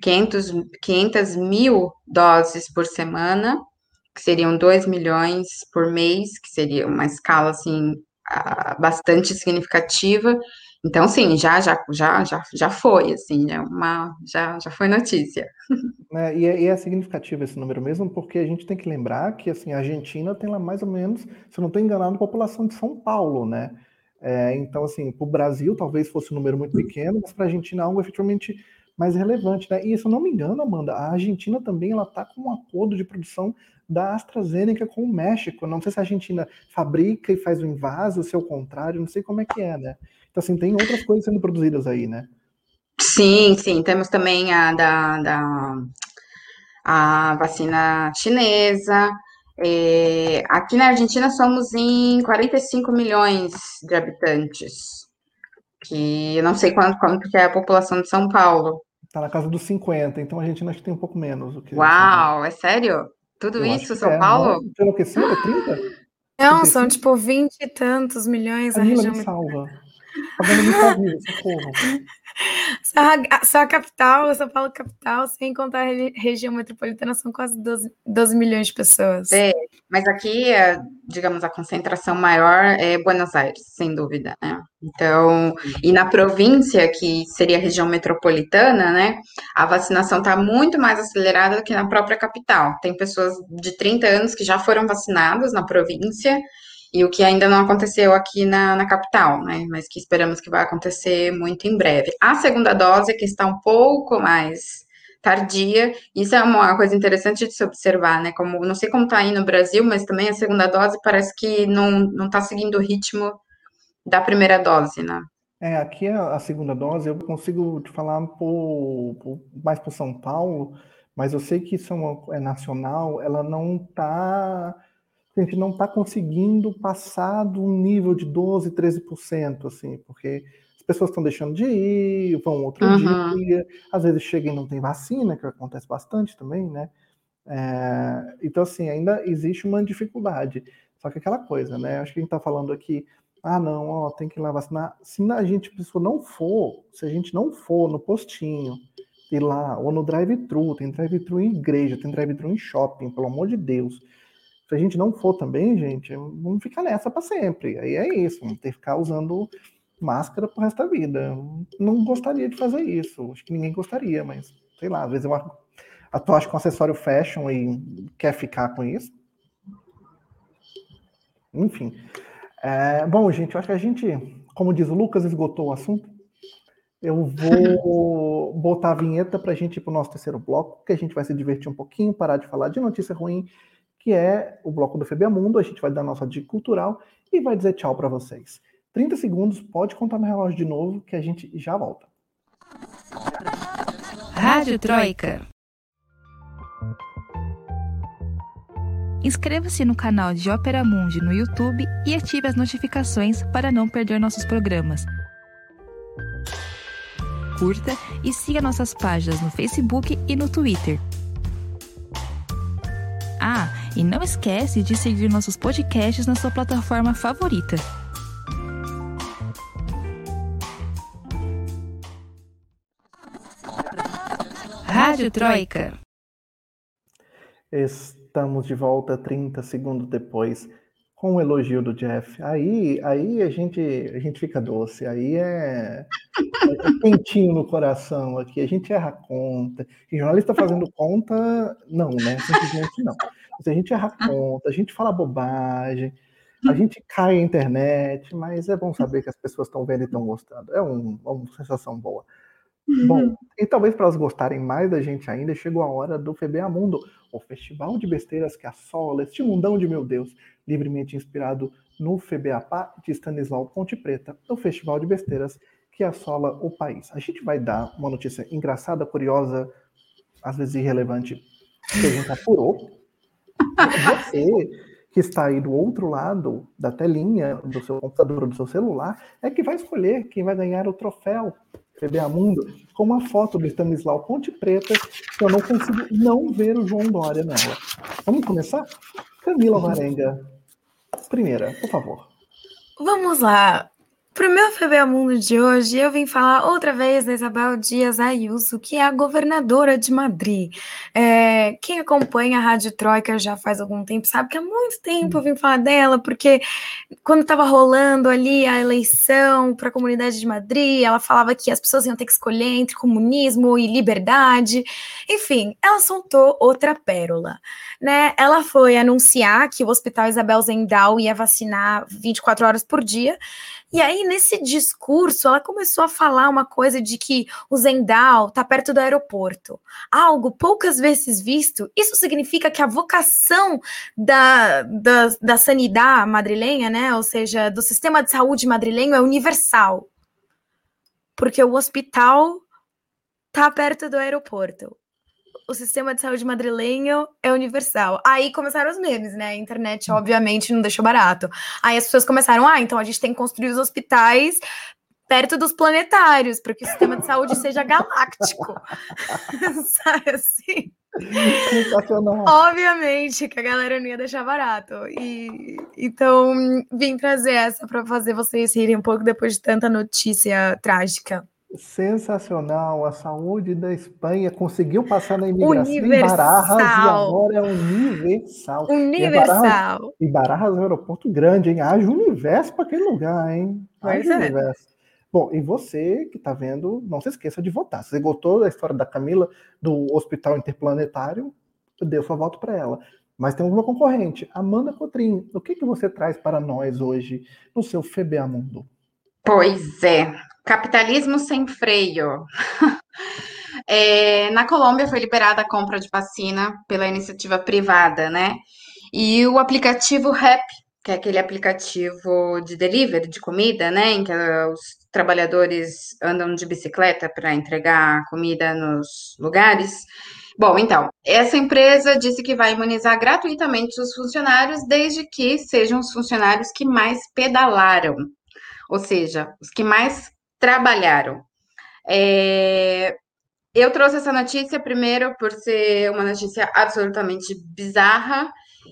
500, 500 mil doses por semana, que seriam 2 milhões por mês, que seria uma escala, assim, bastante significativa. Então, sim, já, já, já, já, já foi, assim, é uma, já, já foi notícia. *laughs* É, e, é, e, é, significativo esse número mesmo, porque a gente tem que lembrar que, assim, a Argentina tem lá mais ou menos, se eu não estou enganado, a população de São Paulo, né? É, então, assim, para o Brasil talvez fosse um número muito pequeno, mas para a Argentina algo efetivamente mais relevante. Né? E se eu não me engano, Amanda, a Argentina também ela está com um acordo de produção da AstraZeneca com o México. Não sei se a Argentina fabrica e faz o invaso, ou se é o contrário, não sei como é que é, né? Então, assim, tem outras coisas sendo produzidas aí, né? Sim, sim. Temos também a da, da a vacina chinesa, é, aqui na Argentina somos em 45 milhões de habitantes. que eu não sei quanto, quanto que é a população de São Paulo. Tá na casa dos 50, então a gente acho que tem um pouco menos. que Uau, é sério? Tudo Eu isso, que São é, Paulo? Não, enlouquecido, 30? Não, 35? são tipo vinte e tantos milhões a Camila, região me salva. Salva, socorro. *laughs* Só a, só a capital, São Paulo capital, sem contar a re- região metropolitana, são quase 12, 12 milhões de pessoas. É, Mas aqui, é, digamos, a concentração maior é Buenos Aires, sem dúvida, né? Então, e na província, que seria a região metropolitana, né? A vacinação está muito mais acelerada do que na própria capital. Tem pessoas de 30 anos que já foram vacinadas na província, e o que ainda não aconteceu aqui na, na capital, né? Mas que esperamos que vai acontecer muito em breve. A segunda dose, que está um pouco mais tardia, isso é uma coisa interessante de se observar, né? Como, não sei como está aí no Brasil, mas também a segunda dose parece que não, está seguindo o ritmo da primeira dose, né? É, aqui a, a segunda dose eu consigo te falar por, por- mais por São Paulo, mas eu sei que isso é, uma- é nacional, ela não está, a gente não está conseguindo passar do nível de 12, 13%, assim, porque as pessoas estão deixando de ir, vão outro Uhum. dia, às vezes chega e não tem vacina, que acontece bastante também, né? É, então, assim, ainda existe uma dificuldade. Só que aquela coisa, né? Acho que a gente está falando aqui, ah, não, ó, tem que ir lá vacinar. Se a gente, a pessoa não for, se a gente não for no postinho, ir lá, ou no drive-thru, tem drive-thru em igreja, tem drive-thru em shopping, pelo amor de Deus. Se a gente não for também, gente, vamos ficar nessa para sempre. Aí é isso, vamos ter que ficar usando máscara pro resto da vida. Não gostaria de fazer isso. Acho que ninguém gostaria, mas sei lá, às vezes eu a tu acha que um acessório fashion e quer ficar com isso. Enfim. É, bom, gente, eu acho que a gente, como diz o Lucas, esgotou o assunto. Eu vou *laughs* botar a vinheta para a gente ir para o nosso terceiro bloco, que a gente vai se divertir um pouquinho, parar de falar de notícia ruim, que é o bloco do FBA Mundo. A gente vai dar nossa dica cultural e vai dizer tchau para vocês. 30 segundos, pode contar no relógio de novo, que a gente já volta. Rádio Troika. Inscreva-se no canal de Ópera Mundi no YouTube e ative as notificações para não perder nossos programas. Curta e siga nossas páginas no Facebook e no Twitter. Ah, e não esquece de seguir nossos podcasts na sua plataforma favorita. Rádio Troika. Estamos de volta 30 segundos depois com o elogio do Jeff. Aí, aí a gente, a gente fica doce. Aí é, é no coração aqui. A gente erra conta. E jornalista fazendo conta, não, né? Simplesmente não. Mas a gente erra a conta, a gente fala bobagem, a gente cai na internet, mas é bom saber que as pessoas estão vendo e estão gostando. É um- uma sensação boa. Bom, e talvez para elas gostarem mais da gente ainda, chegou a hora do FBA Mundo, o festival de besteiras que assola este mundão de meu Deus, livremente inspirado no FBAPA de Stanislau Ponte Preta, o festival de besteiras que assola o país. A gente vai dar uma notícia engraçada, curiosa, às vezes irrelevante, que a gente apurou. Você que está aí do outro lado da telinha do seu computador do seu celular é que vai escolher quem vai ganhar o troféu FBA Mundo com uma foto do Stanislau Ponte Preta que eu não consigo não ver o João Dória nela. Vamos começar? Camila Varenga, primeira, por favor. Vamos lá. Para o meu FBA Mundo de hoje, eu vim falar outra vez da Isabel Dias Ayuso, que é a governadora de Madrid. É, quem acompanha a Rádio Troika já faz algum tempo sabe que há muito tempo eu vim falar dela, porque quando estava rolando ali a eleição para a comunidade de Madrid, ela falava que as pessoas iam ter que escolher entre comunismo e liberdade. Enfim, ela soltou outra pérola. Né? Ela foi anunciar que o Hospital Isabel Zendal ia vacinar 24 horas por dia. E aí, nesse discurso, ela começou a falar uma coisa de que o Zendal está perto do aeroporto. Algo poucas vezes visto. Isso significa que a vocação da, da, da sanidade madrilenha, né? Ou seja, do sistema de saúde madrilenho é universal. Porque o hospital está perto do aeroporto o sistema de saúde madrilenho é universal. Aí começaram os memes, né? A internet, obviamente, não deixou barato. Aí as pessoas começaram, ah, então a gente tem que construir os hospitais perto dos planetários, para que o sistema de saúde seja galáctico. *laughs* *laughs* Sabe assim? Obviamente que a galera não ia deixar barato. E então vim trazer essa para fazer vocês rirem um pouco depois de tanta notícia trágica. Sensacional. A saúde da Espanha conseguiu passar na imigração Universal. em Barajas e agora é universal. E Barajas, Universal. e Barajas é um aeroporto grande, hein? Haja universo para aquele lugar, hein? Pois Haja é. universo. Bom, e você que está vendo, não se esqueça de votar. Se você gostou da história da Camila do Hospital Interplanetário, dê o seu voto para ela. Mas temos uma concorrente, Amanda Cotrim. O que, que você traz para nós hoje no seu FBA Mundo? Pois é, capitalismo sem freio. *laughs* É, na Colômbia foi liberada a compra de vacina pela iniciativa privada, né? E o aplicativo Rap, que é aquele aplicativo de delivery de comida, né? Em que eh, os trabalhadores andam de bicicleta para entregar comida nos lugares. Bom, então, essa empresa disse que vai imunizar gratuitamente os funcionários, desde que sejam os funcionários que mais pedalaram ou seja, os que mais trabalharam. É, eu trouxe essa notícia primeiro por ser uma notícia absolutamente bizarra,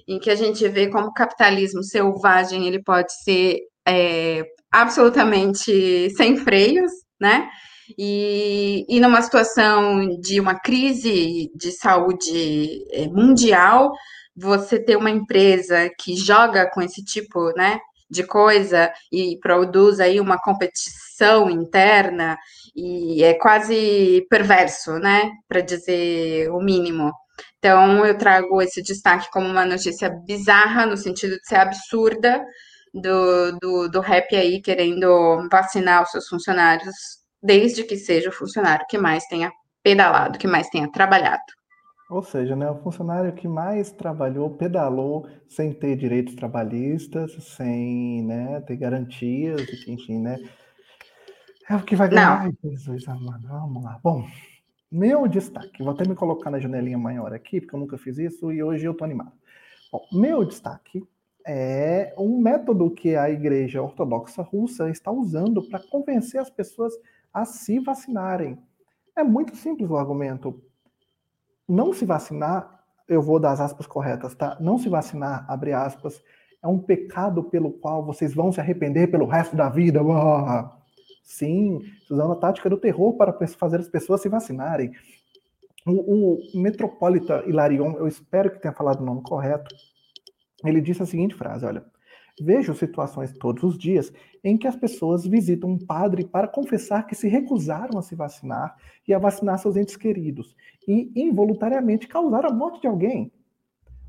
em que a gente vê como o capitalismo selvagem ele pode ser é, absolutamente sem freios, né? E, e numa situação de uma crise de saúde é, mundial, você ter uma empresa que joga com esse tipo, né, de coisa e produz aí uma competição interna e é quase perverso, né, para dizer o mínimo. Então eu trago esse destaque como uma notícia bizarra no sentido de ser absurda do, do, do rap aí querendo vacinar os seus funcionários, desde que seja o funcionário que mais tenha pedalado, que mais tenha trabalhado. Ou seja, né, o funcionário que mais trabalhou, pedalou sem ter direitos trabalhistas, sem né, ter garantias, enfim, né? É o que vai ganhar. Ai, Jesus amado, vamos lá. Bom, meu destaque, vou até me colocar na janelinha maior aqui, porque eu nunca fiz isso e hoje eu tô animado. Bom, meu destaque é um método que a Igreja Ortodoxa Russa está usando para convencer as pessoas a se vacinarem. É muito simples o argumento não se vacinar, eu vou dar as aspas corretas, tá? Não se vacinar, abre aspas, é um pecado pelo qual vocês vão se arrepender pelo resto da vida. Ah, sim, usando a tática do terror para fazer as pessoas se vacinarem. O, o Metropolita Hilarion, eu espero que tenha falado o nome correto, ele disse a seguinte frase: olha. Vejo situações todos os dias em que as pessoas visitam um padre para confessar que se recusaram a se vacinar e a vacinar seus entes queridos e involuntariamente causaram a morte de alguém.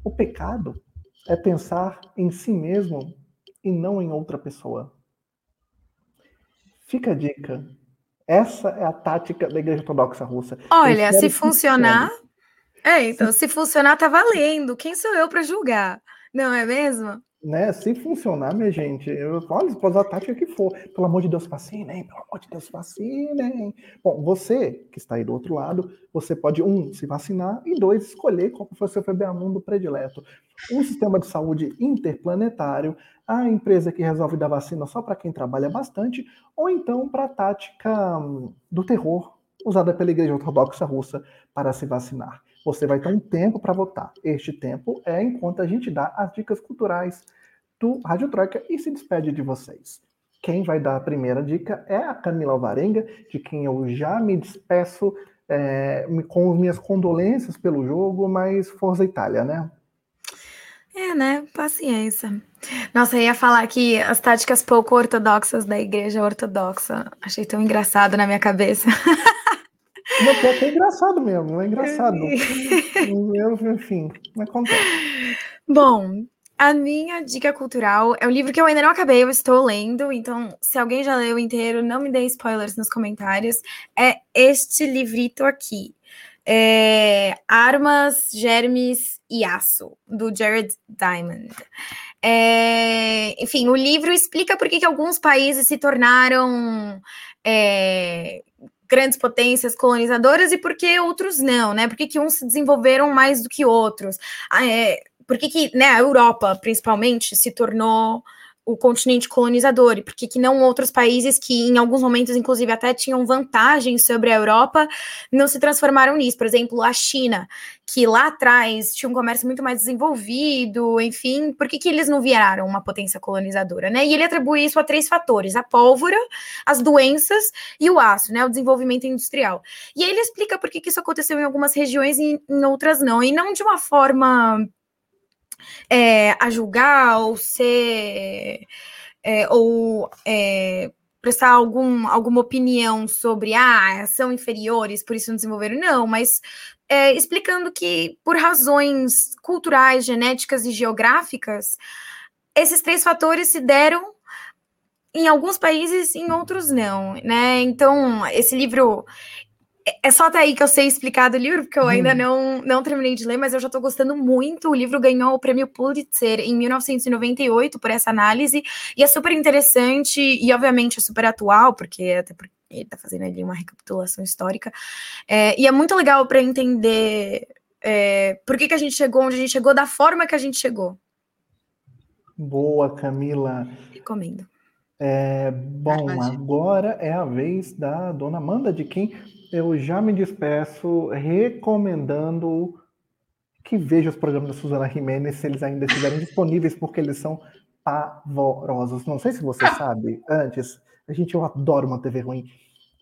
O pecado é pensar em si mesmo e não em outra pessoa. Fica a dica. Essa é a tática da Igreja Ortodoxa Russa. Olha, se funcionar. É, então, se funcionar, tá valendo. Quem sou eu para julgar? Não é mesmo? Né? Se funcionar, minha gente, eu olha, pode usar a tática que for. Pelo amor de Deus, vacinem, pelo amor de Deus, vacinem. Bom, você que está aí do outro lado, você pode, um, se vacinar, e dois, escolher qual foi o seu Mundo predileto. Um sistema de saúde interplanetário, a empresa que resolve dar vacina só para quem trabalha bastante, ou então para a tática hum, do terror usada pela Igreja Ortodoxa Russa para se vacinar. Você vai ter um tempo para votar. Este tempo é enquanto a gente dá as dicas culturais do Rádio Troika e se despede de vocês. Quem vai dar a primeira dica é a Camila Alvarenga, de quem eu já me despeço é, com minhas condolências pelo jogo, mas Forza Itália, né? É, né? Paciência. Nossa, eu ia falar que as táticas pouco ortodoxas da igreja ortodoxa. Achei tão engraçado na minha cabeça. *laughs* Não, pior que é engraçado mesmo, é engraçado. Eu, enfim, acontece. Bom, a minha dica cultural é um livro que eu ainda não acabei, eu estou lendo, então se alguém já leu inteiro, não me dê spoilers nos comentários. É este livrito aqui. É Armas, Germes e Aço, do Jared Diamond. É, enfim, o livro explica por que, que alguns países se tornaram é, grandes potências colonizadoras e por que outros não, né? Por que, que uns se desenvolveram mais do que outros? É, por que, que né, a Europa, principalmente, se tornou o continente colonizador e por que não outros países que em alguns momentos inclusive até tinham vantagens sobre a Europa não se transformaram nisso, por exemplo, a China, que lá atrás tinha um comércio muito mais desenvolvido, enfim, por que, que eles não viraram uma potência colonizadora, né? E ele atribui isso a três fatores: a pólvora, as doenças e o aço, né? O desenvolvimento industrial. E aí ele explica por que, que isso aconteceu em algumas regiões e em outras não, e não de uma forma é, a julgar ou ser é, ou é, prestar algum, alguma opinião sobre ah, são inferiores, por isso não desenvolveram, não, mas é, explicando que por razões culturais, genéticas e geográficas, esses três fatores se deram em alguns países, em outros não, né? Então, esse livro é só até aí que eu sei explicar do livro, porque eu ainda hum. não, não terminei de ler, mas eu já estou gostando muito. O livro ganhou o prêmio Pulitzer em 1998 por essa análise, e é super interessante e, obviamente, é super atual, porque até porque ele está fazendo ali uma recapitulação histórica. É, e é muito legal para entender é, por que, que a gente chegou onde a gente chegou, da forma que a gente chegou. Boa, Camila. Recomendo. É, bom, agora é a vez da dona Amanda, de quem eu já me despeço recomendando que veja os programas da Suzana Jimenez se eles ainda estiverem disponíveis, porque eles são pavorosos. Não sei se você sabe, antes, a gente, eu adoro uma TV ruim.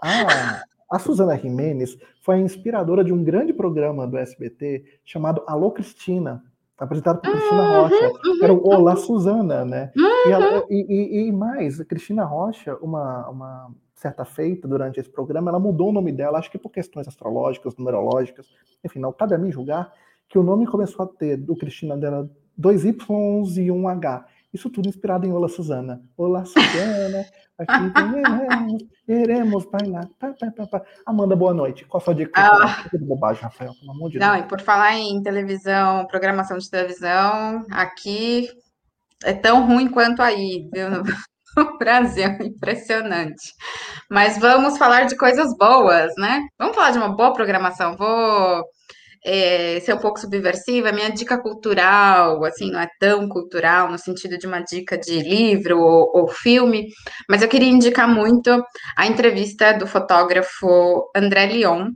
Ah, a Suzana Jimenez foi a inspiradora de um grande programa do SBT chamado Alô Cristina, apresentado por Cristina Rocha. Uhum, Era o Olá Suzana, né? E, ela, e, e, e mais, Cristina Rocha, uma, uma certa feita durante esse programa, ela mudou o nome dela, acho que por questões astrológicas, numerológicas, enfim, não cabe a mim julgar, que o nome começou a ter do Cristina dela dois Ys e um H. Isso tudo inspirado em Olá Suzana. Olá Suzana, aqui queremos, queremos bailar. Pá, pá, pá, pá. Amanda, boa noite. Qual a sua dica? Ah. Que bobagem, Rafael, pelo amor de Não, Deus. e por falar em televisão, programação de televisão, aqui é tão ruim quanto aí, viu? *laughs* O Brasil, impressionante. Mas vamos falar de coisas boas, né? Vamos falar de uma boa programação. Vou é, ser um pouco subversiva. Minha dica cultural, assim, não é tão cultural no sentido de uma dica de livro ou, ou filme, mas eu queria indicar muito a entrevista do fotógrafo André Leon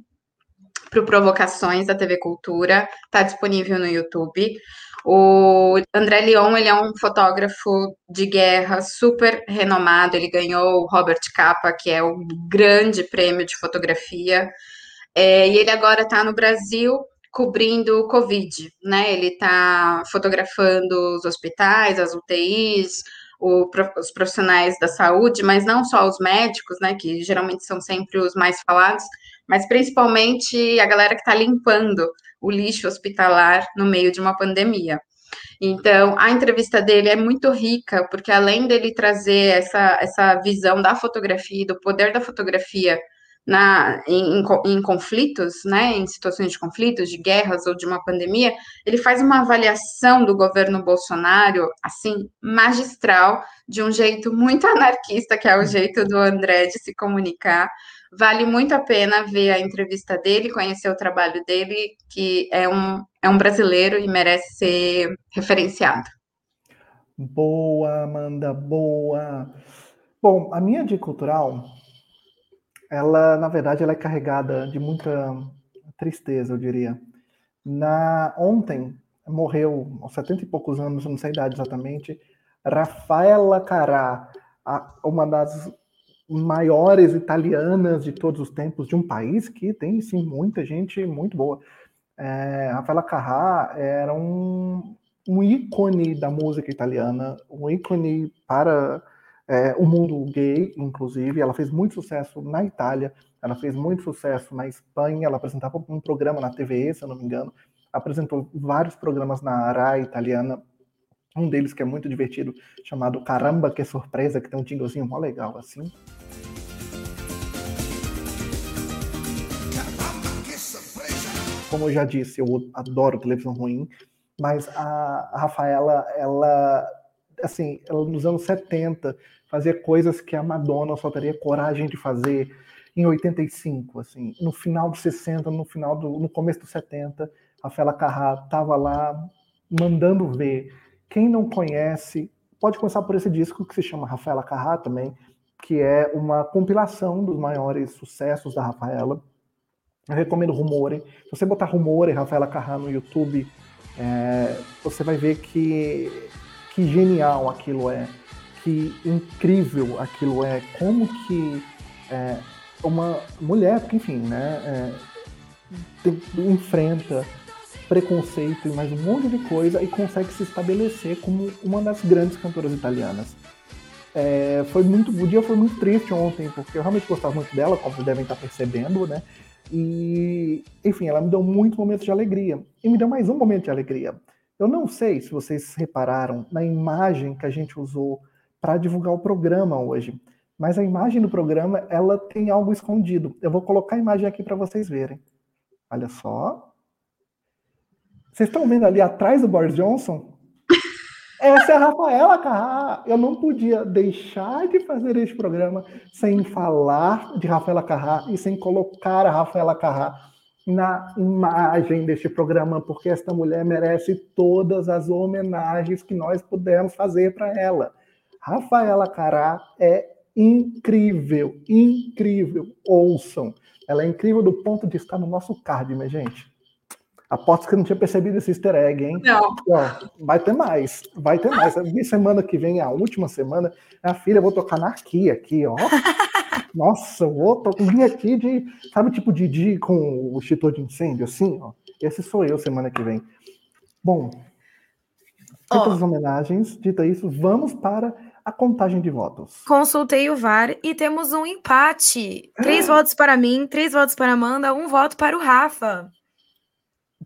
para Provocações da TV Cultura. Está disponível no YouTube. O André Leon, ele é um fotógrafo de guerra super renomado, ele ganhou o Robert Capa, que é o grande prêmio de fotografia, é, e ele agora está no Brasil cobrindo o Covid, né? Ele está fotografando os hospitais, as UTIs, o, os profissionais da saúde, mas não só os médicos, né? Que geralmente são sempre os mais falados, mas principalmente a galera que está limpando o lixo hospitalar no meio de uma pandemia. Então, a entrevista dele é muito rica, porque além dele trazer essa, essa visão da fotografia e do poder da fotografia na, em, em, conflitos, né, em situações de conflitos, de guerras ou de uma pandemia, ele faz uma avaliação do governo Bolsonaro, assim, magistral, de um jeito muito *laughs* anarquista, que é o jeito do André de se comunicar, Vale muito a pena ver a entrevista dele, conhecer o trabalho dele, que é um, é um brasileiro e merece ser referenciado. Boa, Amanda, boa. Bom, a minha dica cultural, ela, na verdade, ela é carregada de muita tristeza, eu diria. Na ontem morreu, aos 70 e poucos anos, não sei a idade exatamente, Rafaela Cará, uma das maiores italianas de todos os tempos, de um país que tem, sim, muita gente muito boa. É, Rafaela Carrà era um, um ícone da música italiana, um ícone para é, o mundo gay, inclusive. Ela fez muito sucesso na Itália, ela fez muito sucesso na Espanha, ela apresentava um programa na TVE, se eu não me engano, apresentou vários programas na RAI italiana, um deles que é muito divertido, chamado Caramba, que surpresa, que tem um tinglezinho mó legal assim. Como eu já disse, eu adoro televisão ruim, mas a Rafaela, ela, assim, ela nos anos 70 fazia coisas que a Madonna só teria coragem de fazer em 85, assim, no final dos 60, no final do, no começo dos 70, Rafaela Carrá estava lá mandando ver quem não conhece, pode começar por esse disco que se chama Rafaela Carrá também, que é uma compilação dos maiores sucessos da Rafaela. Eu recomendo Rumore. Se você botar Rumore Rafaela Carrá no YouTube, é, você vai ver que, que genial aquilo é, que incrível aquilo é, como que é, uma mulher, porque enfim, né, é, tem, enfrenta preconceito e mais um monte de coisa e consegue se estabelecer como uma das grandes cantoras italianas. É, foi muito, o dia foi muito triste ontem, porque eu realmente gostava muito dela, como vocês devem estar percebendo, né? E, enfim, ela me deu muitos momentos de alegria. E me deu mais um momento de alegria. Eu não sei se vocês repararam na imagem que a gente usou para divulgar o programa hoje, mas a imagem do programa ela tem algo escondido. Eu vou colocar a imagem aqui para vocês verem. Olha só. Vocês estão vendo ali atrás do Boris Johnson? *laughs* Essa é a Rafaela Carrá. Eu não podia deixar de fazer este programa sem falar de Rafaela Carrá e sem colocar a Rafaela Carrá na imagem deste programa, porque esta mulher merece todas as homenagens que nós pudermos fazer para ela. Rafaela Carrá é incrível, incrível. Ouçam. Ela é incrível do ponto de estar no nosso card, minha gente. Aposto que não tinha percebido esse easter egg, hein? Não. Ó, vai ter mais, vai ter mais. A semana que vem, a última semana, a filha, eu vou tocar na aqui, aqui, ó. *laughs* Nossa, eu vou vir aqui de, sabe, tipo de Didi com o extintor de incêndio, assim, ó. Esse sou eu semana que vem. Bom, feitas Ó. as homenagens, dita isso, vamos para a contagem de votos. Consultei o VAR e temos um empate. Três votos para mim, três votos para Amanda, um voto para o Rafa.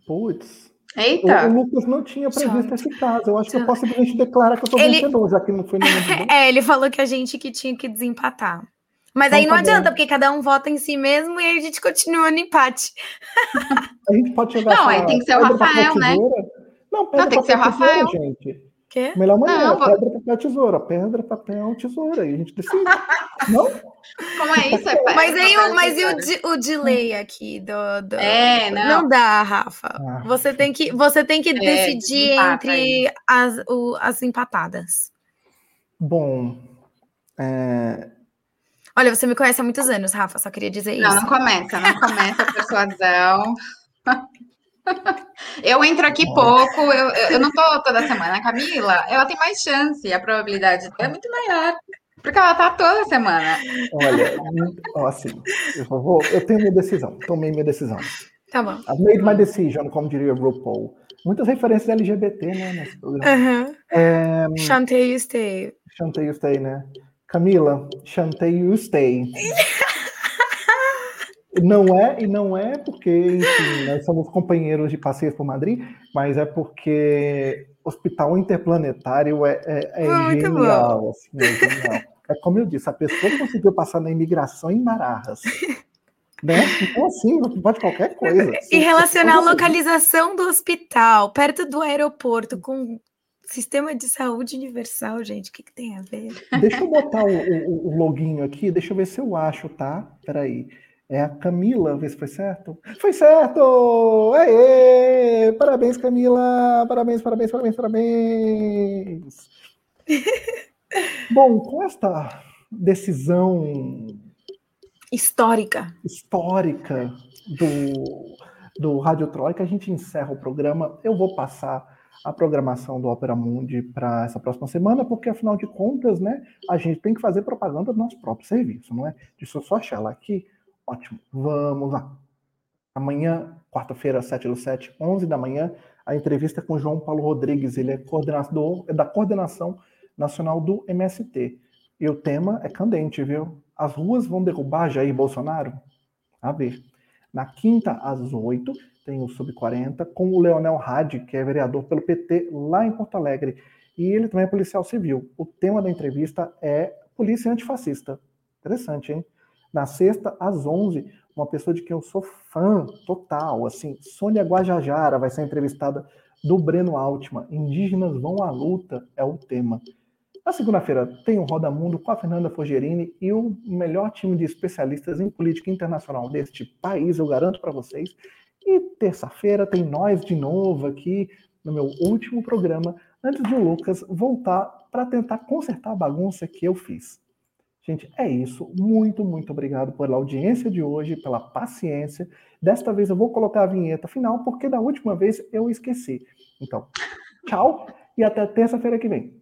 Putz. O, Eita! o Lucas não tinha previsto Tchau. esse caso. Eu acho que eu Tchau. posso simplesmente declarar que eu sou Ele- vencedor, já que não foi momento *laughs* É, ele falou que a gente que tinha que desempatar. Mas aí não tá bom. adianta, porque cada um vota em si mesmo e aí a gente continua no empate. A gente pode chegar Não, aí tem que ser o pedra, Rafael, né? Não, pedra, tem que ser o papel, tesoura, Rafael. gente. Quê? Melhor maneira, Não, vou- pedra, papel, tesoura. Pedra, papel, tesoura. E a gente decide. *laughs* não? Como é isso? É Mas aí papel o, mas e o, o delay aqui do. do- É, não. Não dá, Rafa. Ah. Você tem que, você tem que decidir desempata entre as, o- as empatadas. Bom, é, Olha, você me conhece há muitos anos, Rafa, só queria dizer Não, isso. não começa, não começa a *laughs* persuasão. *laughs* Eu entro aqui pouco, eu, eu não tô toda semana. A Camila, ela tem mais chance, a probabilidade é muito maior. Porque ela tá toda semana. olha, assim, eu, vou, eu tenho minha decisão. Tomei minha decisão. Tá bom. I've made my decision, como diria o RuPaul. Muitas referências LGBT, né, nesse programa. Aham. É, Chantei e stay. Chantei you stay, né? Camila, chantei you stay. Não é, e não é porque, enfim, nós somos companheiros de passeios por Madrid, mas é porque Hospital Interplanetário é, é, é muito genial, assim, é genial. É como eu disse, a pessoa conseguiu passar na imigração em Barajas. Né? Então, assim, pode qualquer coisa. E relacionar a localização do hospital, perto do aeroporto, com sistema de saúde universal, gente, o que, que tem a ver? Deixa eu botar o, o, o loginho aqui, deixa eu ver se eu acho, tá? Peraí. É a Camila, ver se foi certo. Foi certo! Aê! Parabéns, Camila! Parabéns, parabéns, parabéns, parabéns! *laughs* Bom, com esta decisão Histórica. histórica do, do Rádio Troika, a gente encerra o programa. Eu vou passar a programação do Opera Mundi para essa próxima semana, porque afinal de contas, né, a gente tem que fazer propaganda do nosso próprio serviço, não é? Deixa eu só achar ela aqui. Ótimo, vamos lá. Amanhã, quarta-feira, 7 do 7, 11 da manhã, a entrevista com João Paulo Rodrigues, ele é coordenador é da coordenação nacional do MST. E o tema é candente, viu? As ruas vão derrubar Jair Bolsonaro? A ver. Na quinta, às 8, tem o Sub-40 com o Leonel Hadi, que é vereador pelo PT lá em Porto Alegre. E ele também é policial civil. O tema da entrevista é polícia antifascista. Interessante, hein? Na sexta, às 11, uma pessoa de quem eu sou fã total, assim, Sônia Guajajara vai ser entrevistada do Breno Altman. Indígenas vão à luta é o tema. Na segunda-feira tem o Roda Mundo com a Fernanda Fogerini e o melhor time de especialistas em política internacional deste país, eu garanto para vocês. E terça-feira tem nós de novo aqui no meu último programa, antes de o Lucas voltar para tentar consertar a bagunça que eu fiz. Gente, é isso. Muito, muito obrigado pela audiência de hoje, pela paciência. Desta vez eu vou colocar a vinheta final, porque da última vez eu esqueci. Então, tchau e até terça-feira que vem.